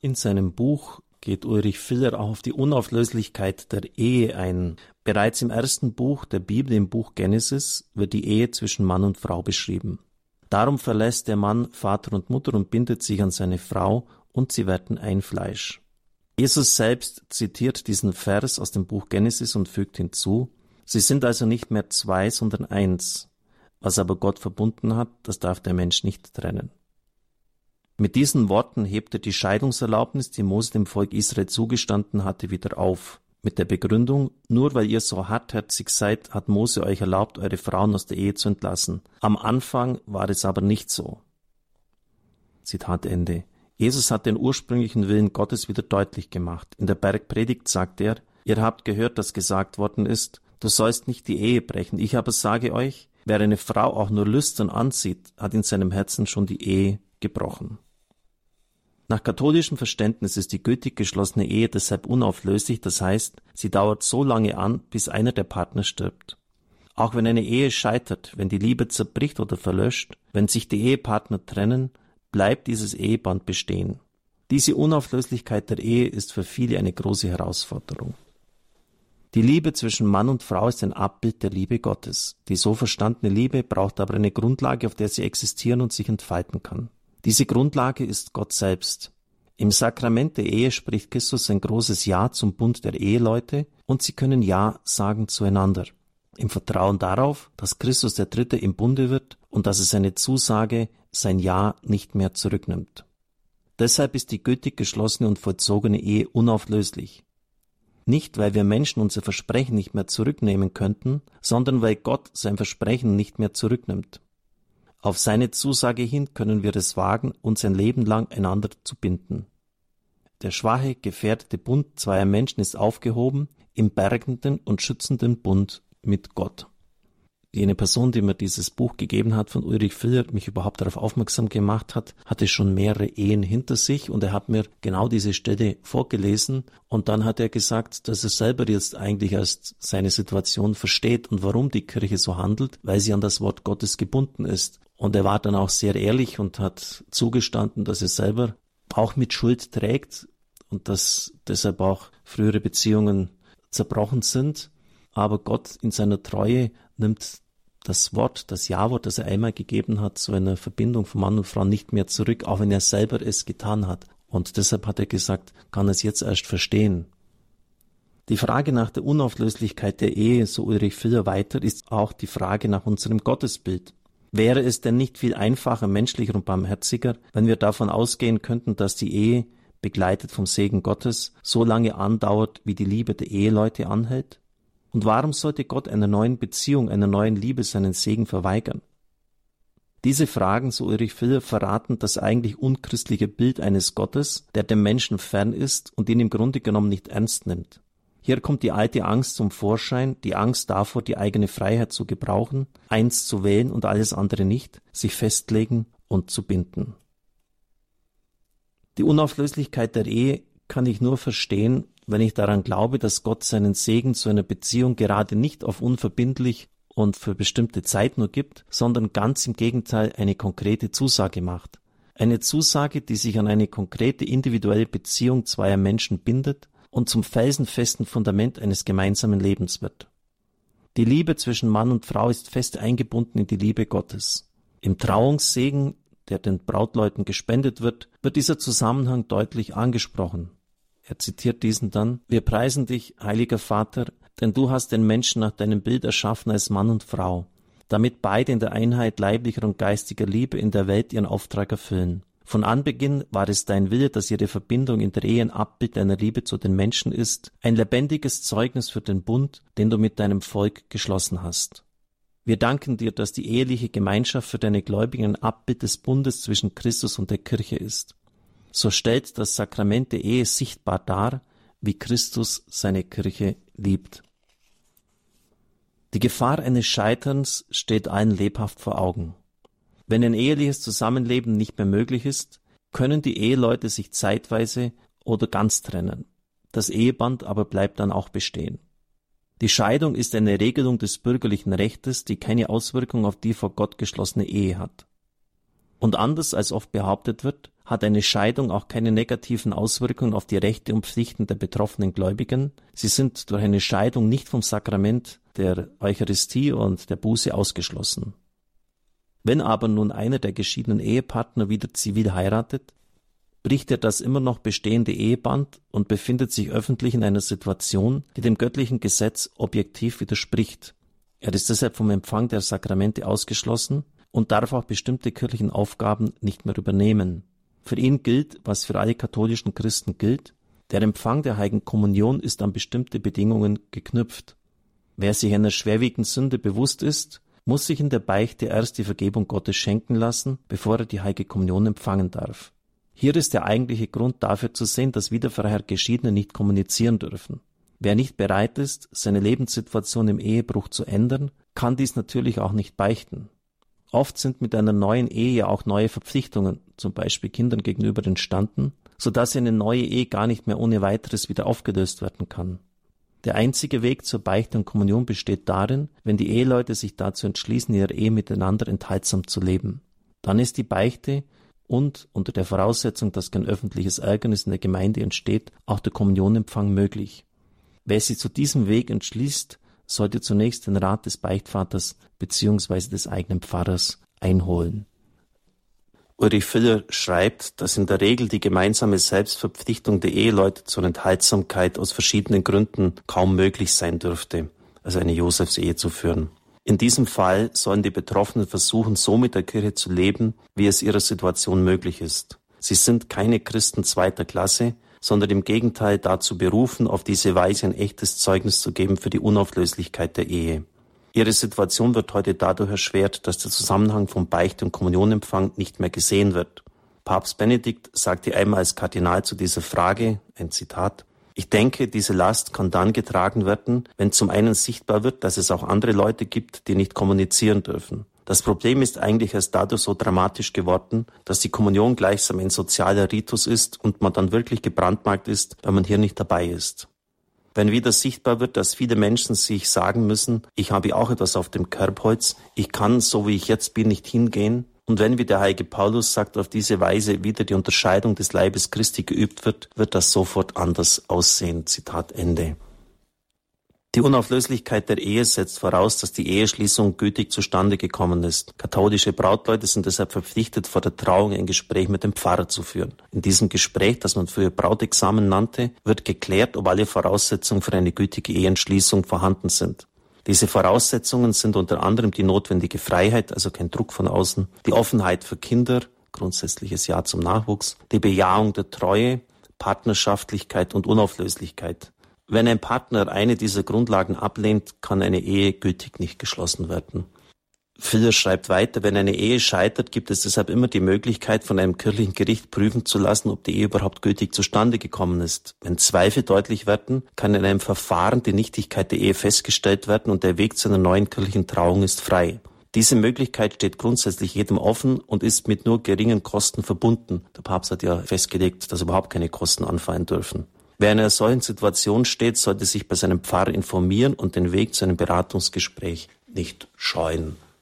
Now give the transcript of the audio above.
In seinem Buch geht Ulrich Filler auch auf die Unauflöslichkeit der Ehe ein. Bereits im ersten Buch der Bibel, im Buch Genesis, wird die Ehe zwischen Mann und Frau beschrieben. Darum verlässt der Mann Vater und Mutter und bindet sich an seine Frau, und sie werden ein Fleisch. Jesus selbst zitiert diesen Vers aus dem Buch Genesis und fügt hinzu, Sie sind also nicht mehr zwei, sondern eins. Was aber Gott verbunden hat, das darf der Mensch nicht trennen. Mit diesen Worten hebt er die Scheidungserlaubnis, die Mose dem Volk Israel zugestanden hatte, wieder auf. Mit der Begründung, nur weil ihr so hartherzig seid, hat Mose euch erlaubt, eure Frauen aus der Ehe zu entlassen. Am Anfang war es aber nicht so. Zitat Ende. Jesus hat den ursprünglichen Willen Gottes wieder deutlich gemacht. In der Bergpredigt sagt er, ihr habt gehört, dass gesagt worden ist, du sollst nicht die Ehe brechen. Ich aber sage euch, wer eine Frau auch nur lüstern ansieht, hat in seinem Herzen schon die Ehe gebrochen. Nach katholischem Verständnis ist die gültig geschlossene Ehe deshalb unauflöslich, das heißt, sie dauert so lange an, bis einer der Partner stirbt. Auch wenn eine Ehe scheitert, wenn die Liebe zerbricht oder verlöscht, wenn sich die Ehepartner trennen, bleibt dieses Eheband bestehen. Diese Unauflöslichkeit der Ehe ist für viele eine große Herausforderung. Die Liebe zwischen Mann und Frau ist ein Abbild der Liebe Gottes. Die so verstandene Liebe braucht aber eine Grundlage, auf der sie existieren und sich entfalten kann. Diese Grundlage ist Gott selbst. Im Sakrament der Ehe spricht Christus ein großes Ja zum Bund der Eheleute und sie können Ja sagen zueinander. Im Vertrauen darauf, dass Christus der Dritte im Bunde wird und dass es seine Zusage, sein Ja nicht mehr zurücknimmt. Deshalb ist die gültig geschlossene und vollzogene Ehe unauflöslich. Nicht, weil wir Menschen unser Versprechen nicht mehr zurücknehmen könnten, sondern weil Gott sein Versprechen nicht mehr zurücknimmt. Auf seine Zusage hin können wir es wagen, uns ein Leben lang einander zu binden. Der schwache, gefährdete Bund zweier Menschen ist aufgehoben im bergenden und schützenden Bund mit Gott. Jene Person, die mir dieses Buch gegeben hat von Ulrich Filler, mich überhaupt darauf aufmerksam gemacht hat, hatte schon mehrere Ehen hinter sich und er hat mir genau diese Stelle vorgelesen und dann hat er gesagt, dass er selber jetzt eigentlich erst seine Situation versteht und warum die Kirche so handelt, weil sie an das Wort Gottes gebunden ist und er war dann auch sehr ehrlich und hat zugestanden, dass er selber auch mit Schuld trägt und dass deshalb auch frühere Beziehungen zerbrochen sind. Aber Gott in seiner Treue nimmt das Wort, das Ja-Wort, das er einmal gegeben hat, zu einer Verbindung von Mann und Frau nicht mehr zurück, auch wenn er selber es getan hat. Und deshalb hat er gesagt, kann es jetzt erst verstehen. Die Frage nach der Unauflöslichkeit der Ehe, so Ulrich Filler weiter, ist auch die Frage nach unserem Gottesbild. Wäre es denn nicht viel einfacher, menschlicher und barmherziger, wenn wir davon ausgehen könnten, dass die Ehe, begleitet vom Segen Gottes, so lange andauert, wie die Liebe der Eheleute anhält? Und warum sollte Gott einer neuen Beziehung, einer neuen Liebe seinen Segen verweigern? Diese Fragen, so Ulrich Filler, verraten das eigentlich unchristliche Bild eines Gottes, der dem Menschen fern ist und ihn im Grunde genommen nicht ernst nimmt. Hier kommt die alte Angst zum Vorschein, die Angst davor, die eigene Freiheit zu gebrauchen, eins zu wählen und alles andere nicht, sich festlegen und zu binden. Die Unauflöslichkeit der Ehe kann ich nur verstehen, wenn ich daran glaube, dass Gott seinen Segen zu einer Beziehung gerade nicht auf unverbindlich und für bestimmte Zeit nur gibt, sondern ganz im Gegenteil eine konkrete Zusage macht. Eine Zusage, die sich an eine konkrete individuelle Beziehung zweier Menschen bindet und zum felsenfesten Fundament eines gemeinsamen Lebens wird. Die Liebe zwischen Mann und Frau ist fest eingebunden in die Liebe Gottes. Im Trauungssegen, der den Brautleuten gespendet wird, wird dieser Zusammenhang deutlich angesprochen. Er zitiert diesen dann, Wir preisen dich, heiliger Vater, denn du hast den Menschen nach deinem Bild erschaffen als Mann und Frau, damit beide in der Einheit leiblicher und geistiger Liebe in der Welt ihren Auftrag erfüllen. Von Anbeginn war es dein Wille, dass ihre Verbindung in der Ehe ein Abbild deiner Liebe zu den Menschen ist, ein lebendiges Zeugnis für den Bund, den du mit deinem Volk geschlossen hast. Wir danken dir, dass die eheliche Gemeinschaft für deine Gläubigen ein Abbild des Bundes zwischen Christus und der Kirche ist. So stellt das Sakrament der Ehe sichtbar dar, wie Christus seine Kirche liebt. Die Gefahr eines Scheiterns steht allen lebhaft vor Augen. Wenn ein eheliches Zusammenleben nicht mehr möglich ist, können die Eheleute sich zeitweise oder ganz trennen. Das Eheband aber bleibt dann auch bestehen. Die Scheidung ist eine Regelung des bürgerlichen Rechtes, die keine Auswirkung auf die vor Gott geschlossene Ehe hat. Und anders als oft behauptet wird, hat eine Scheidung auch keine negativen Auswirkungen auf die Rechte und Pflichten der betroffenen Gläubigen. Sie sind durch eine Scheidung nicht vom Sakrament der Eucharistie und der Buße ausgeschlossen. Wenn aber nun einer der geschiedenen Ehepartner wieder zivil heiratet, bricht er das immer noch bestehende Eheband und befindet sich öffentlich in einer Situation, die dem göttlichen Gesetz objektiv widerspricht. Er ist deshalb vom Empfang der Sakramente ausgeschlossen und darf auch bestimmte kirchlichen Aufgaben nicht mehr übernehmen. Für ihn gilt, was für alle katholischen Christen gilt, der Empfang der heiligen Kommunion ist an bestimmte Bedingungen geknüpft. Wer sich einer schwerwiegenden Sünde bewusst ist, muss sich in der Beichte erst die Vergebung Gottes schenken lassen, bevor er die heilige Kommunion empfangen darf. Hier ist der eigentliche Grund dafür zu sehen, dass wieder vorher Geschiedene nicht kommunizieren dürfen. Wer nicht bereit ist, seine Lebenssituation im Ehebruch zu ändern, kann dies natürlich auch nicht beichten. Oft sind mit einer neuen Ehe ja auch neue Verpflichtungen, zum Beispiel Kindern gegenüber entstanden, so dass eine neue Ehe gar nicht mehr ohne weiteres wieder aufgelöst werden kann. Der einzige Weg zur Beichte und Kommunion besteht darin, wenn die Eheleute sich dazu entschließen, ihre Ehe miteinander enthaltsam zu leben. Dann ist die Beichte und unter der Voraussetzung, dass kein öffentliches Ärgernis in der Gemeinde entsteht, auch der Kommunionempfang möglich. Wer sich zu diesem Weg entschließt, sollte zunächst den Rat des Beichtvaters bzw. des eigenen Pfarrers einholen. Ulrich Filler schreibt, dass in der Regel die gemeinsame Selbstverpflichtung der Eheleute zur Enthaltsamkeit aus verschiedenen Gründen kaum möglich sein dürfte, also eine Josefsehe zu führen. In diesem Fall sollen die Betroffenen versuchen, so mit der Kirche zu leben, wie es ihrer Situation möglich ist. Sie sind keine Christen zweiter Klasse, sondern im Gegenteil dazu berufen, auf diese Weise ein echtes Zeugnis zu geben für die Unauflöslichkeit der Ehe. Ihre Situation wird heute dadurch erschwert, dass der Zusammenhang von Beichte und Kommunionempfang nicht mehr gesehen wird. Papst Benedikt sagte einmal als Kardinal zu dieser Frage, ein Zitat, ich denke, diese Last kann dann getragen werden, wenn zum einen sichtbar wird, dass es auch andere Leute gibt, die nicht kommunizieren dürfen. Das Problem ist eigentlich erst dadurch so dramatisch geworden, dass die Kommunion gleichsam ein sozialer Ritus ist und man dann wirklich gebrandmarkt ist, wenn man hier nicht dabei ist. Wenn wieder sichtbar wird, dass viele Menschen sich sagen müssen, ich habe auch etwas auf dem Kerbholz, ich kann, so wie ich jetzt bin, nicht hingehen, und wenn, wie der heilige Paulus sagt, auf diese Weise wieder die Unterscheidung des Leibes Christi geübt wird, wird das sofort anders aussehen. Zitat Ende. Die Unauflöslichkeit der Ehe setzt voraus, dass die Eheschließung gütig zustande gekommen ist. Katholische Brautleute sind deshalb verpflichtet, vor der Trauung ein Gespräch mit dem Pfarrer zu führen. In diesem Gespräch, das man früher Brautexamen nannte, wird geklärt, ob alle Voraussetzungen für eine gütige Eheentschließung vorhanden sind. Diese Voraussetzungen sind unter anderem die notwendige Freiheit, also kein Druck von außen, die Offenheit für Kinder, grundsätzliches Ja zum Nachwuchs, die Bejahung der Treue, Partnerschaftlichkeit und Unauflöslichkeit. Wenn ein Partner eine dieser Grundlagen ablehnt, kann eine Ehe gültig nicht geschlossen werden. Filler schreibt weiter, wenn eine Ehe scheitert, gibt es deshalb immer die Möglichkeit, von einem kirchlichen Gericht prüfen zu lassen, ob die Ehe überhaupt gültig zustande gekommen ist. Wenn Zweifel deutlich werden, kann in einem Verfahren die Nichtigkeit der Ehe festgestellt werden und der Weg zu einer neuen kirchlichen Trauung ist frei. Diese Möglichkeit steht grundsätzlich jedem offen und ist mit nur geringen Kosten verbunden. Der Papst hat ja festgelegt, dass überhaupt keine Kosten anfallen dürfen. Wer in einer solchen Situation steht, sollte sich bei seinem Pfarrer informieren und den Weg zu einem Beratungsgespräch nicht scheuen.